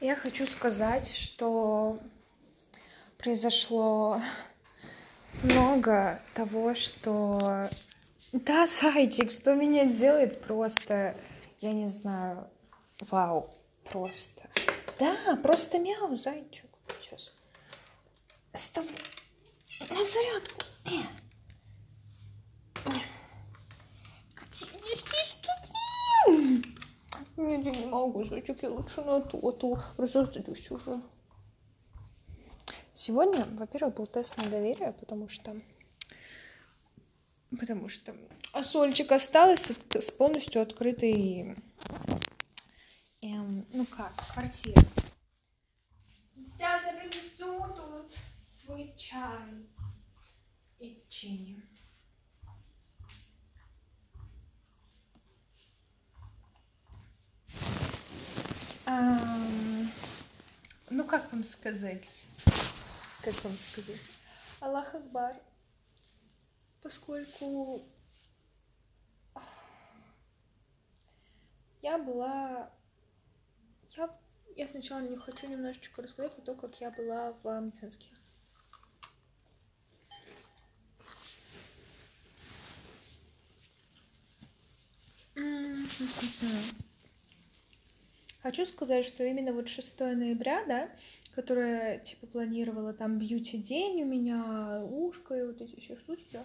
Я хочу сказать, что произошло много того, что... Да, зайчик, что меня делает просто, я не знаю, вау, просто. Да, просто мяу, зайчик. Сейчас. Ставлю на зарядку. Э. Где что ты? Нет, я не могу, зайчик, я лучше на ту, а то разозлюсь уже. Сегодня, во-первых, был тест на доверие, потому что... Потому что а сольчик осталась с полностью открытой... Эм, ну как, квартира. Сейчас я принесу тут свой чай и печенье. Как вам сказать? Как вам сказать? Аллах Акбар. Поскольку я была... Я, я сначала не хочу немножечко рассказать про то, как я была в медицинске. Хочу сказать, что именно вот 6 ноября, да, которая, типа, планировала там бьюти-день у меня, ушко и вот эти все штуки, да,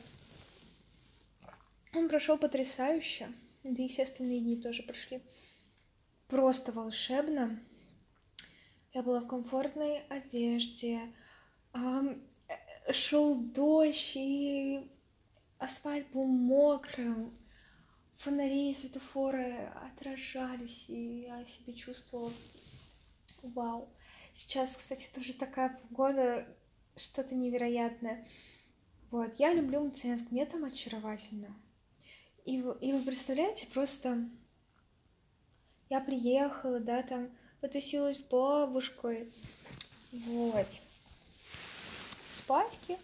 он прошел потрясающе, да и все остальные дни тоже прошли просто волшебно. Я была в комфортной одежде, шел дождь, и асфальт был мокрым, фонари, светофоры отражались, и я себя чувствовала вау. Сейчас, кстати, тоже такая погода, что-то невероятное. Вот, я люблю Мценск, мне там очаровательно. И, и вы представляете, просто я приехала, да, там потусилась с бабушкой, вот, спадьки,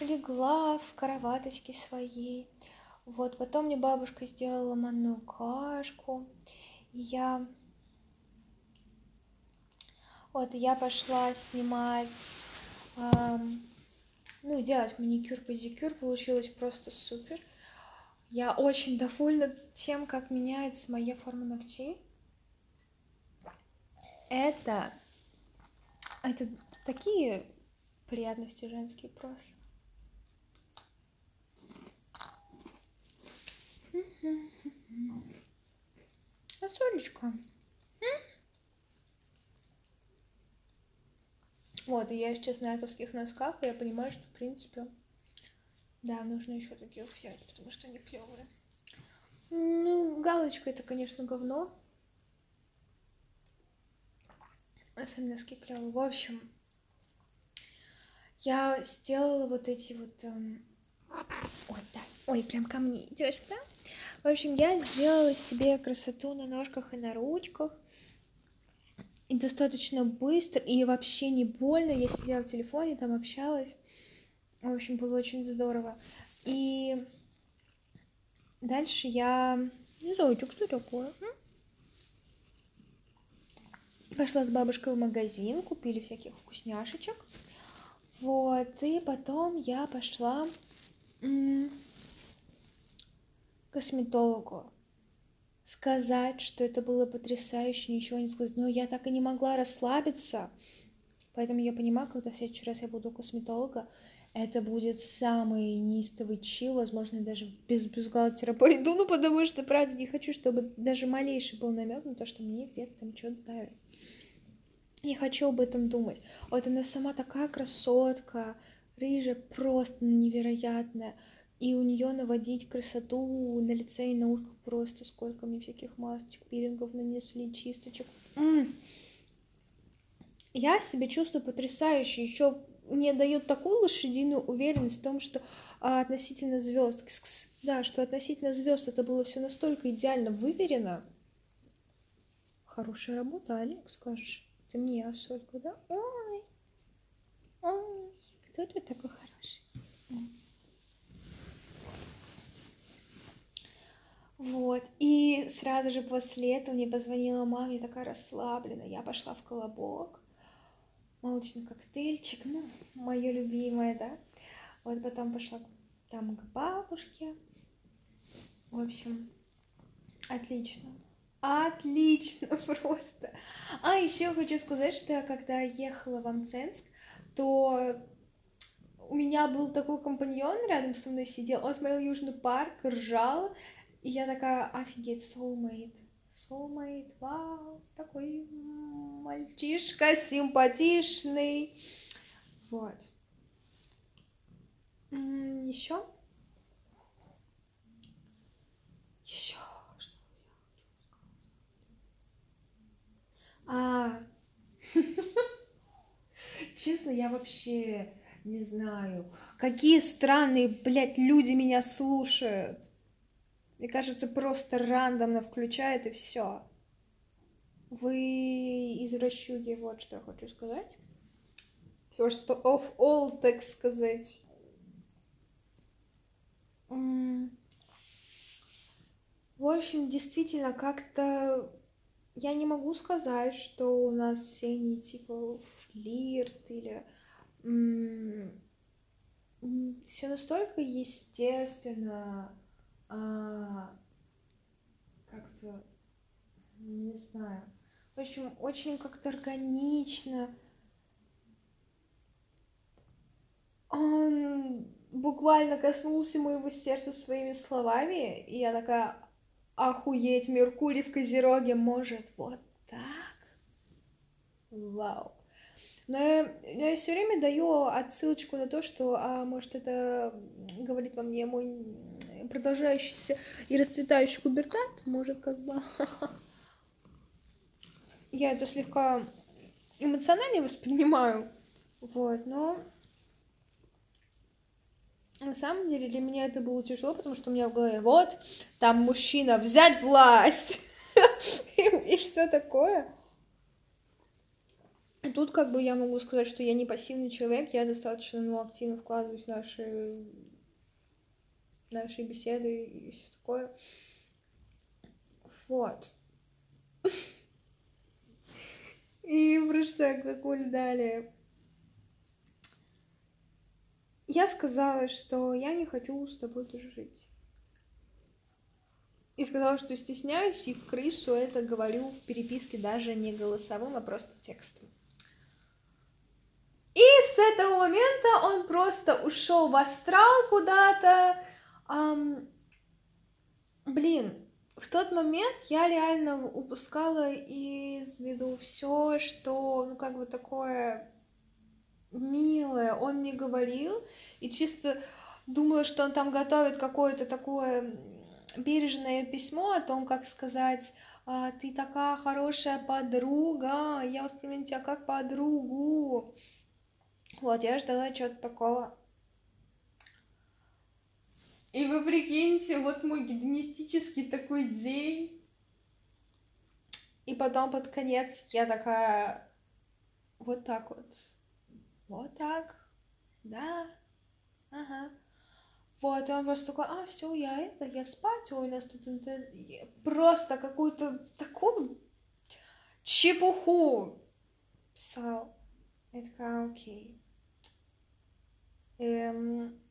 легла в кроваточке своей, вот, потом мне бабушка сделала манную кашку, я... Вот, я пошла снимать, эм, ну, делать маникюр, педикюр, получилось просто супер. Я очень довольна тем, как меняется моя форма ногтей. Это, это такие приятности женские просто. А Солечка? Вот, и я сейчас на айковских носках, и я понимаю, что, в принципе, да, нужно еще таких взять, потому что они клевые. Ну, галочка это, конечно, говно. А сами носки клевые. В общем, я сделала вот эти вот... Эм... Ой, да. Ой, прям ко мне идешь, да? В общем, я сделала себе красоту на ножках и на ручках. И достаточно быстро, и вообще не больно. Я сидела в телефоне, там общалась. В общем, было очень здорово. И дальше я... Знаю, что такое? Пошла с бабушкой в магазин, купили всяких вкусняшечек. Вот, и потом я пошла косметологу сказать, что это было потрясающе, ничего не сказать. Но я так и не могла расслабиться. Поэтому я понимаю, когда в следующий раз я буду у косметолога, это будет самый неистовый чил, возможно, даже без бюстгальтера пойду, ну, потому что, правда, не хочу, чтобы даже малейший был намек на то, что мне где-то там что-то давит. Не хочу об этом думать. Вот она сама такая красотка, рыжая, просто невероятная. И у нее наводить красоту на лице и на ушках просто сколько мне всяких масочек, пилингов нанесли, чисточек. М-м. Я себя чувствую потрясающе. Еще мне дает такую лошадиную уверенность в том, что а, относительно звезд, да, что относительно звезд это было все настолько идеально выверено. Хорошая работа, Олег, скажешь. Ты мне, Сольку, да? Ой, ой, кто тут такой хороший? Вот, и сразу же после этого мне позвонила мама, я такая расслабленная, я пошла в колобок, молочный коктейльчик, ну, мое любимое, да, вот потом пошла там к бабушке, в общем, отлично, отлично просто. А еще хочу сказать, что когда ехала в Амценск, то у меня был такой компаньон рядом со мной сидел, он смотрел Южный парк, ржал, и я такая, офигеть, soulmate, soulmate, вау, такой мальчишка симпатичный, вот. Еще? Еще что А, честно, я вообще не знаю, какие странные, блядь, люди меня слушают. Мне кажется, просто рандомно включает и все. Вы извращуги, вот что я хочу сказать. First of all, так сказать. В общем, действительно, как-то я не могу сказать, что у нас не типа флирт или все настолько естественно, а, как-то, не знаю, в общем, очень как-то органично. Он буквально коснулся моего сердца своими словами, и я такая, охуеть, Меркурий в Козероге может вот так? Вау. Но я, я все время даю отсылочку на то, что, а, может, это говорит во мне мой продолжающийся и расцветающий пубертат, может, как бы... Я это слегка эмоционально воспринимаю, вот, но на самом деле для меня это было тяжело, потому что у меня в голове, вот, там мужчина, взять власть, и все такое. И тут как бы я могу сказать, что я не пассивный человек, я достаточно ну, активно вкладываюсь в наши, наши беседы и все такое. Вот. И просто такой далее. Я сказала, что я не хочу с тобой дружить. И сказала, что стесняюсь, и в крысу это говорю в переписке даже не голосовым, а просто текстом. И с этого момента он просто ушел в астрал куда-то. Um, блин, в тот момент я реально упускала из виду все, что, ну, как бы такое милое он мне говорил, и чисто думала, что он там готовит какое-то такое бережное письмо о том, как сказать, «А, ты такая хорошая подруга, я воспринимаю тебя как подругу. Вот, я ждала чего-то такого. И вы прикиньте, вот мой гедонистический такой день. И потом под конец я такая вот так вот. Вот так. Да. Ага. Вот, и он просто такой, а, все, я это, я спать, ой, у нас тут интернет. Просто какую-то такую чепуху писал. Я такая, окей. Эм...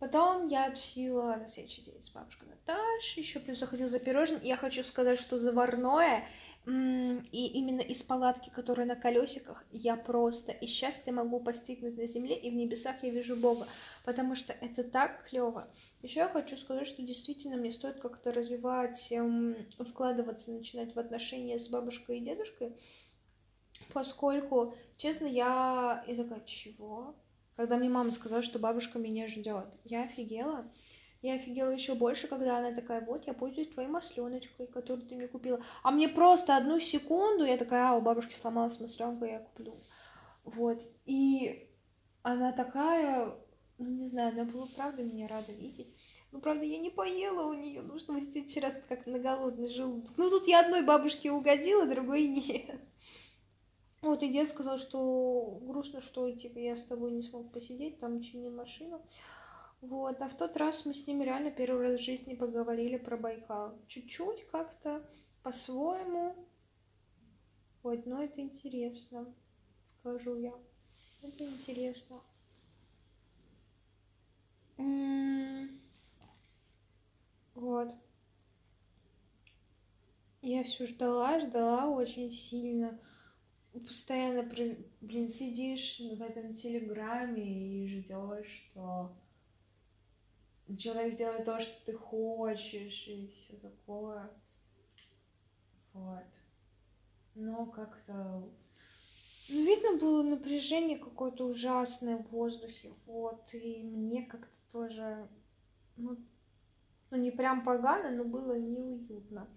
Потом я тусила на следующий день с бабушкой Наташей, еще плюс заходила за пирожным. Я хочу сказать, что заварное и именно из палатки, которая на колесиках, я просто и счастье могу постигнуть на земле, и в небесах я вижу Бога, потому что это так клево. Еще я хочу сказать, что действительно мне стоит как-то развивать, эм, вкладываться, начинать в отношения с бабушкой и дедушкой, поскольку, честно, я... Я такая, чего? Когда мне мама сказала, что бабушка меня ждет, я офигела. Я офигела еще больше, когда она такая, вот, я пользуюсь твоей масленочкой, которую ты мне купила. А мне просто одну секунду, я такая, а, у бабушки сломалась масленка, я куплю. Вот, и она такая, ну, не знаю, она была, правда, меня рада видеть. Ну, правда, я не поела у нее, нужно вместить вчера как на голодный желудок. Ну, тут я одной бабушке угодила, другой нет. Вот, и дед сказал, что грустно, что, типа, я с тобой не смог посидеть, там чинил машину. Вот, а в тот раз мы с ним реально первый раз в жизни поговорили про Байкал. Чуть-чуть как-то по-своему. Вот, но это интересно, скажу я. Это интересно. Вот. Я все ждала, ждала очень сильно. Постоянно, блин, сидишь в этом телеграме и ждешь, что человек сделает то, что ты хочешь, и все такое. Вот. Но как-то... Ну, видно было напряжение какое-то ужасное в воздухе, вот, и мне как-то тоже, ну, ну, не прям погано, но было неуютно.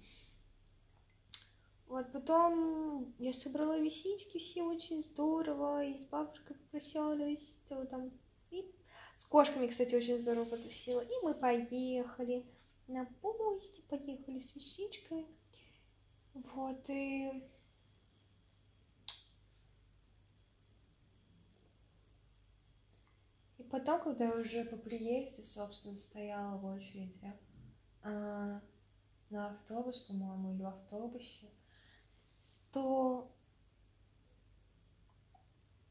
Вот, потом я собрала висички все очень здорово, и с бабушкой попрощалась, там, и с кошками, кстати, очень здорово потусила. И мы поехали на поезде, поехали с вещичками. Вот, и... И потом, когда я уже по приезде, собственно, стояла в очереди а, на автобус, по-моему, или в автобусе, то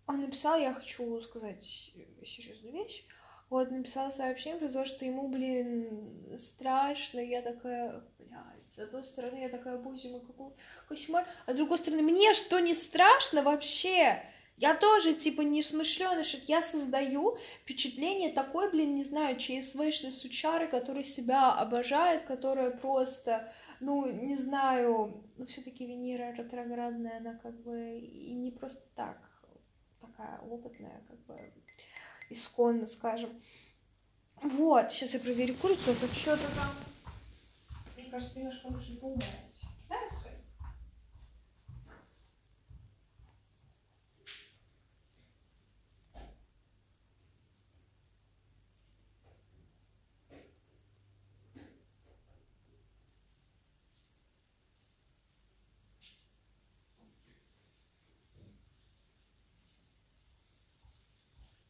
он написал, я хочу сказать серьезную вещь, вот, написал сообщение про то, что ему, блин, страшно, я такая, блядь, с одной стороны, я такая, боже мой, какой кошмар, а с другой стороны, мне что, не страшно вообще? Я тоже, типа, не смышленый, что я создаю впечатление такой, блин, не знаю, ЧСВшной сучары, который себя обожает, которая просто, ну, не знаю, ну, все таки Венера ретроградная, она как бы и не просто так такая опытная, как бы исконно, скажем. Вот, сейчас я проверю курицу, а то что-то там, мне кажется, немножко нужно поумерить. Да, Соль?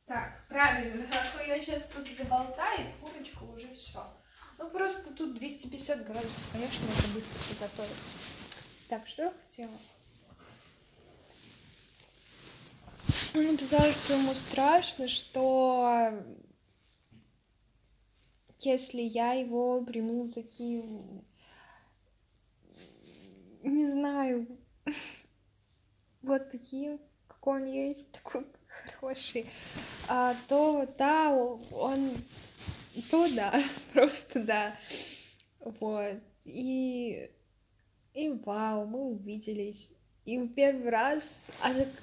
Так, правильно, а я сейчас тут заболтаюсь, курочка уже все. Ну, просто тут 250 градусов, конечно, это быстро приготовится. Так, что я хотела? Он написал, что ему страшно, что если я его приму такие, не знаю, вот такие, какой он есть, такой хороший, а, то да, он, то да, просто да, вот, и, и вау, мы увиделись, и в первый раз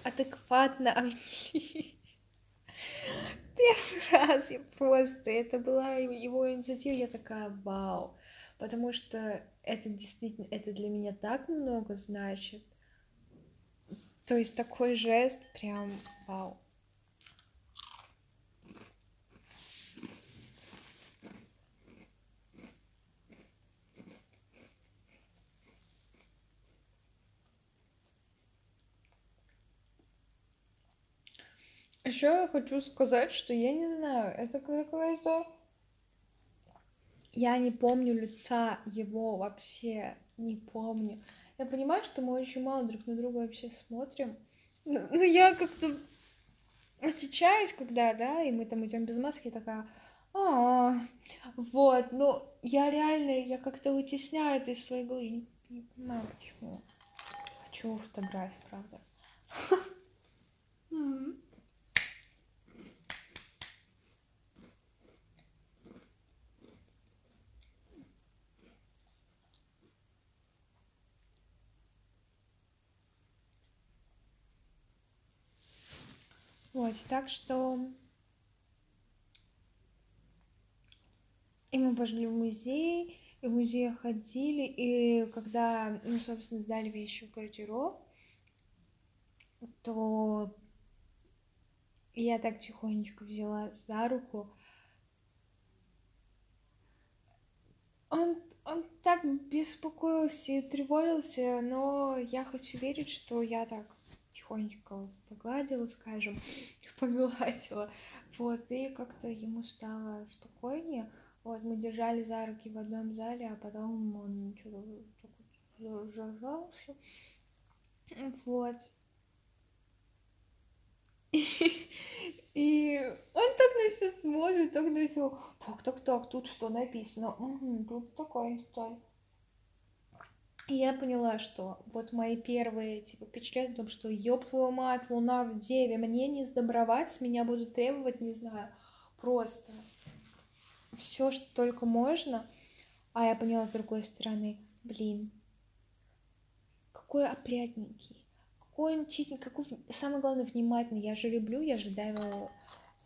адекватно. Первый раз я просто, это была его инициатива, я такая, вау, потому что это действительно, это для меня так много значит. То есть такой жест прям вау. Еще я хочу сказать, что я не знаю, это какая-то... Я не помню лица его вообще, не помню. Я понимаю, что мы очень мало друг на друга вообще смотрим. Но, но я как-то встречаюсь, когда, да, и мы там идем без маски, я такая, а, вот, но я реально, я как-то вытесняю это из своей головы, не, не понимаю почему. Хочу фотографии, правда. Вот, так что... И мы пошли в музей, и в музей ходили, и когда мы, собственно, сдали вещи в квартиру, то я так тихонечко взяла за руку. Он, он так беспокоился и тревожился, но я хочу верить, что я так тихонечко погладила, скажем, погладила, вот, и как-то ему стало спокойнее, вот, мы держали за руки в одном зале, а потом он что-то зажался, вот. И он так на все смотрит, так на все. Так, так, так, тут что написано? Тут такая деталь. И я поняла, что вот мои первые типа впечатления о том, что ёб твою мать, луна в деве, мне не сдобровать, меня будут требовать, не знаю, просто все, что только можно. А я поняла с другой стороны, блин, какой опрятненький, какой он чистенький, какой, самое главное, внимательный. Я же люблю, я же давила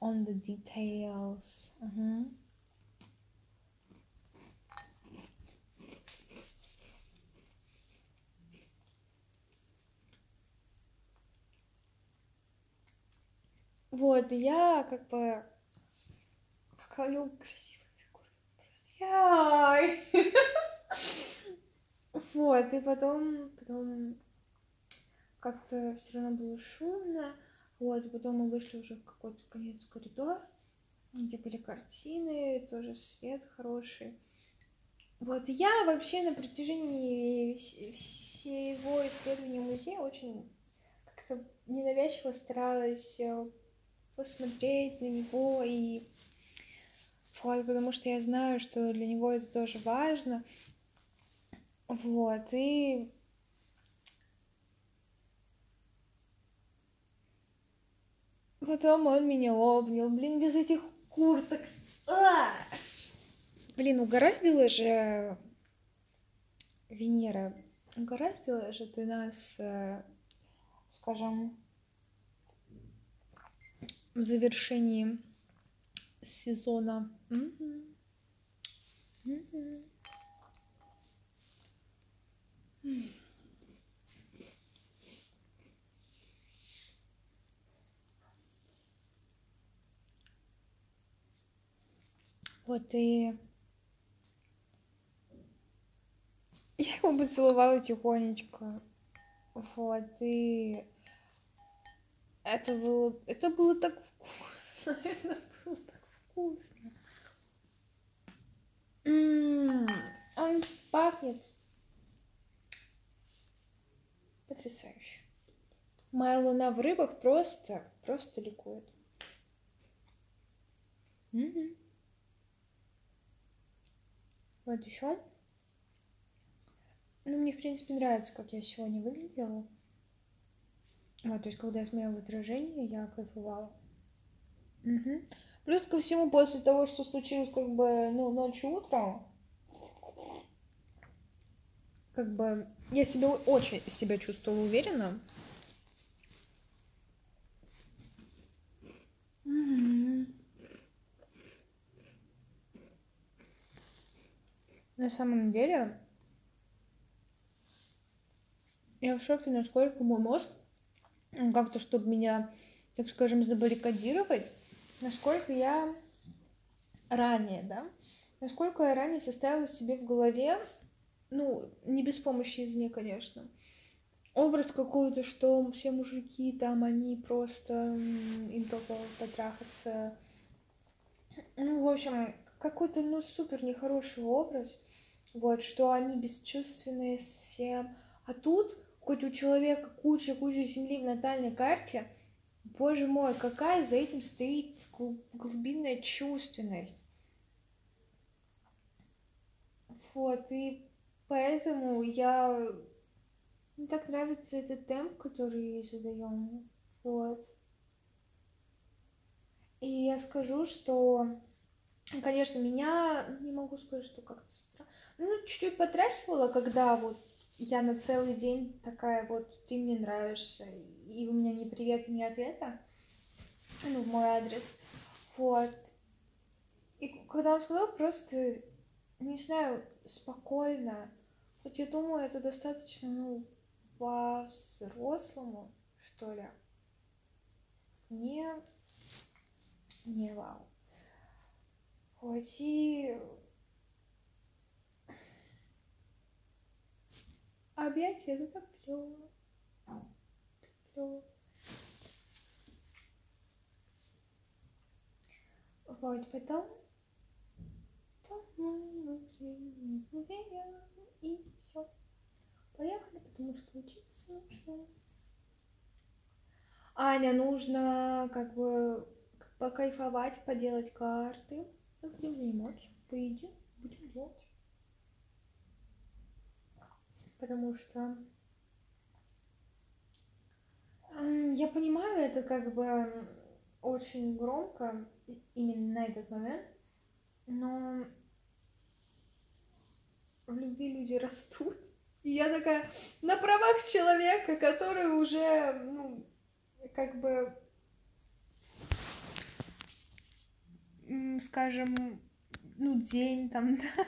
on the details. Uh-huh. Вот, я как бы... Какая у него красивая фигура. Яй! Вот, и потом, потом как-то все равно было шумно. Вот, и потом мы вышли уже в какой-то конец коридор, где были картины, тоже свет хороший. Вот, я вообще на протяжении всего исследования музея очень как-то ненавязчиво старалась э, посмотреть на него и вот, потому что я знаю, что для него это тоже важно. Вот, и потом он меня обнял, блин, без этих курток. А! Блин, угораздило же Венера, угораздило же ты нас, э, скажем, в завершении сезона. Вот и я его поцеловала тихонечко. Вот и это было, это было так вкусно, это было так вкусно. М-м, он пахнет потрясающе. Моя луна в рыбах просто, просто ликует. Угу. Вот еще. Ну, мне, в принципе, нравится, как я сегодня выглядела. Вот, то есть, когда я смотрела отражение, я кайфовала. Угу. Плюс ко всему, после того, что случилось, как бы, ну, ночью утром, как бы, я себя очень себя чувствовала уверенно. На самом деле, я в шоке, насколько мой мозг как-то, чтобы меня, так скажем, забаррикадировать, насколько я ранее, да, насколько я ранее составила себе в голове, ну, не без помощи извне, конечно, образ какой-то, что все мужики там, они просто, им только потрахаться. Ну, в общем, какой-то, ну, супер нехороший образ, вот, что они бесчувственные совсем. А тут хоть у человека куча-куча земли в натальной карте, боже мой, какая за этим стоит глубинная чувственность. Вот, и поэтому я... Мне так нравится этот темп, который задаем. Вот. И я скажу, что, конечно, меня, не могу сказать, что как-то странно, ну, чуть-чуть потряхивало, когда вот я на целый день такая вот, ты мне нравишься, и у меня ни привета, ни ответа, ну, в мой адрес, вот. И когда он сказал, просто, не знаю, спокойно, вот я думаю, это достаточно, ну, по-взрослому, что ли. Не, не вау. Вот и Объятия, это так клево. люблю. Вот, потом... И все. Поехали, потому что учиться нужно. Аня, нужно как бы покайфовать, поделать карты. Будем заниматься, поедим, будем делать. Потому что я понимаю, это как бы очень громко именно на этот момент, но в любви люди растут. И я такая на правах человека, который уже, ну, как бы, скажем, ну, день там, да,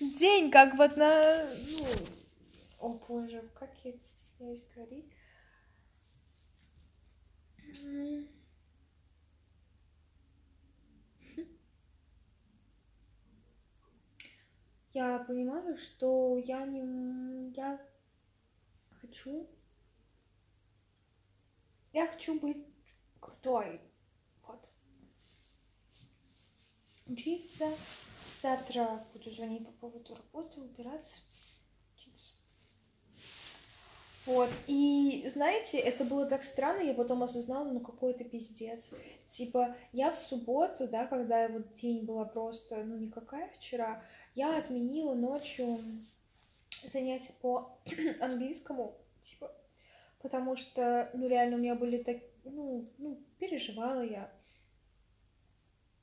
день как вот на, ну, о боже, как я стесняюсь говорить. Я понимаю, что я не... Я хочу... Я хочу быть крутой. Вот. Учиться. Завтра буду звонить по поводу работы, убираться, учиться. Вот, и знаете, это было так странно, я потом осознала, ну какой это пиздец. Типа, я в субботу, да, когда вот день была просто, ну никакая вчера, я отменила ночью занятия по английскому, типа, потому что, ну, реально у меня были так, ну, ну, переживала я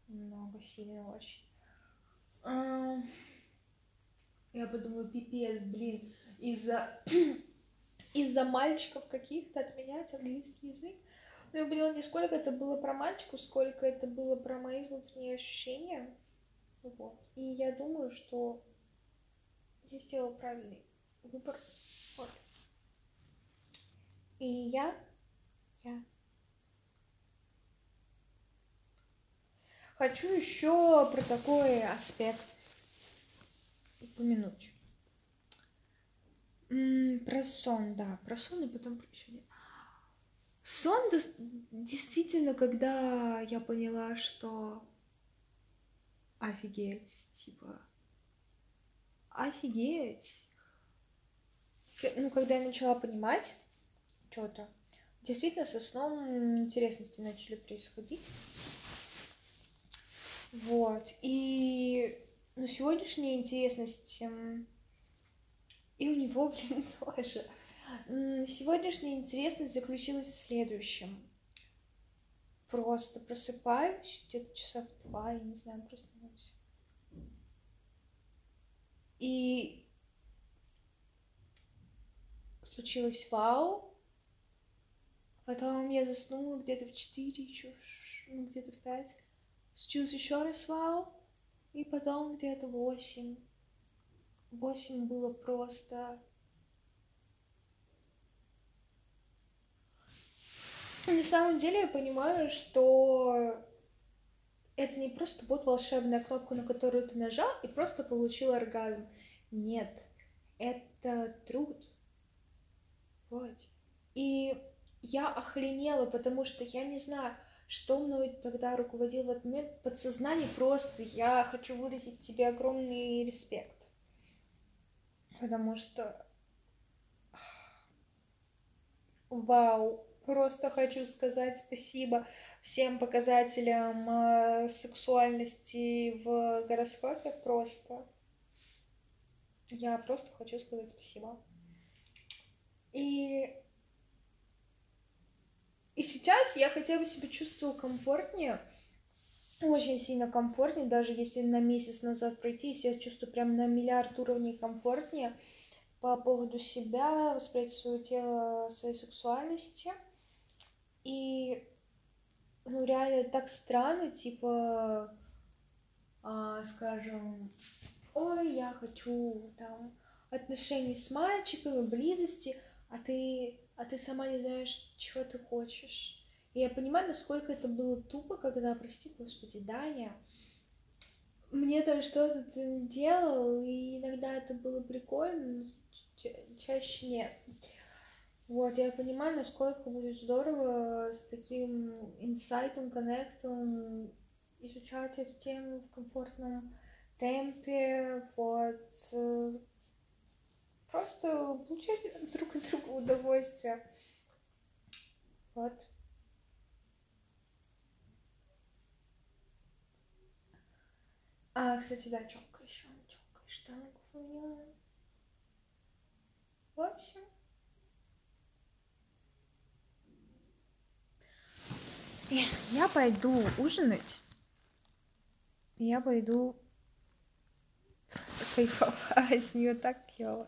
много сильно очень. А, я подумала, пипец, блин, из-за из-за мальчиков каких-то отменять английский язык. Но я поняла, не сколько это было про мальчиков, сколько это было про мои внутренние ощущения. Вот. И я думаю, что я сделала правильный выбор. Вот. И я, я хочу еще про такой аспект упомянуть. Про сон, да, про сон и потом про еще нет. Сон действительно, когда я поняла, что Офигеть, типа. Офигеть. Ну, когда я начала понимать что-то, действительно со сном интересности начали происходить. Вот. И ну, сегодняшняя интересность эм, и у него, блин, тоже. Сегодняшняя интересность заключилась в следующем просто просыпаюсь где-то часа в два, я не знаю, проснулась. И случилось вау. Потом я заснула где-то в четыре, еще, ну, где-то в пять. Случилось еще раз вау. И потом где-то восемь. Восемь было просто На самом деле я понимаю, что это не просто вот волшебная кнопка, на которую ты нажал и просто получил оргазм. Нет, это труд. Вот. И я охренела, потому что я не знаю, что мной тогда руководил в этот момент. Подсознание просто, я хочу выразить тебе огромный респект. Потому что... Вау, Просто хочу сказать спасибо всем показателям э, сексуальности в гороскопе. Просто. Я просто хочу сказать спасибо. И и сейчас я хотя бы себя чувствую комфортнее, очень сильно комфортнее, даже если на месяц назад пройти, я чувствую прям на миллиард уровней комфортнее по поводу себя, восприятия своего тела, своей сексуальности. И, ну, реально так странно, типа, а, скажем, ой, я хочу там отношений с мальчиками, близости, а ты, а ты сама не знаешь, чего ты хочешь. И я понимаю, насколько это было тупо, когда, прости, господи, Даня, мне там что-то делал, и иногда это было прикольно, но ча- чаще нет. Вот, я понимаю, насколько будет здорово с таким инсайтом, коннектом изучать эту тему в комфортном темпе, вот, э, просто получать друг от друга удовольствие. Вот. А, кстати, да, челка еще, челка, штангу поменяла. В общем, я пойду ужинать. Я пойду просто кайфовать. Мне так клево.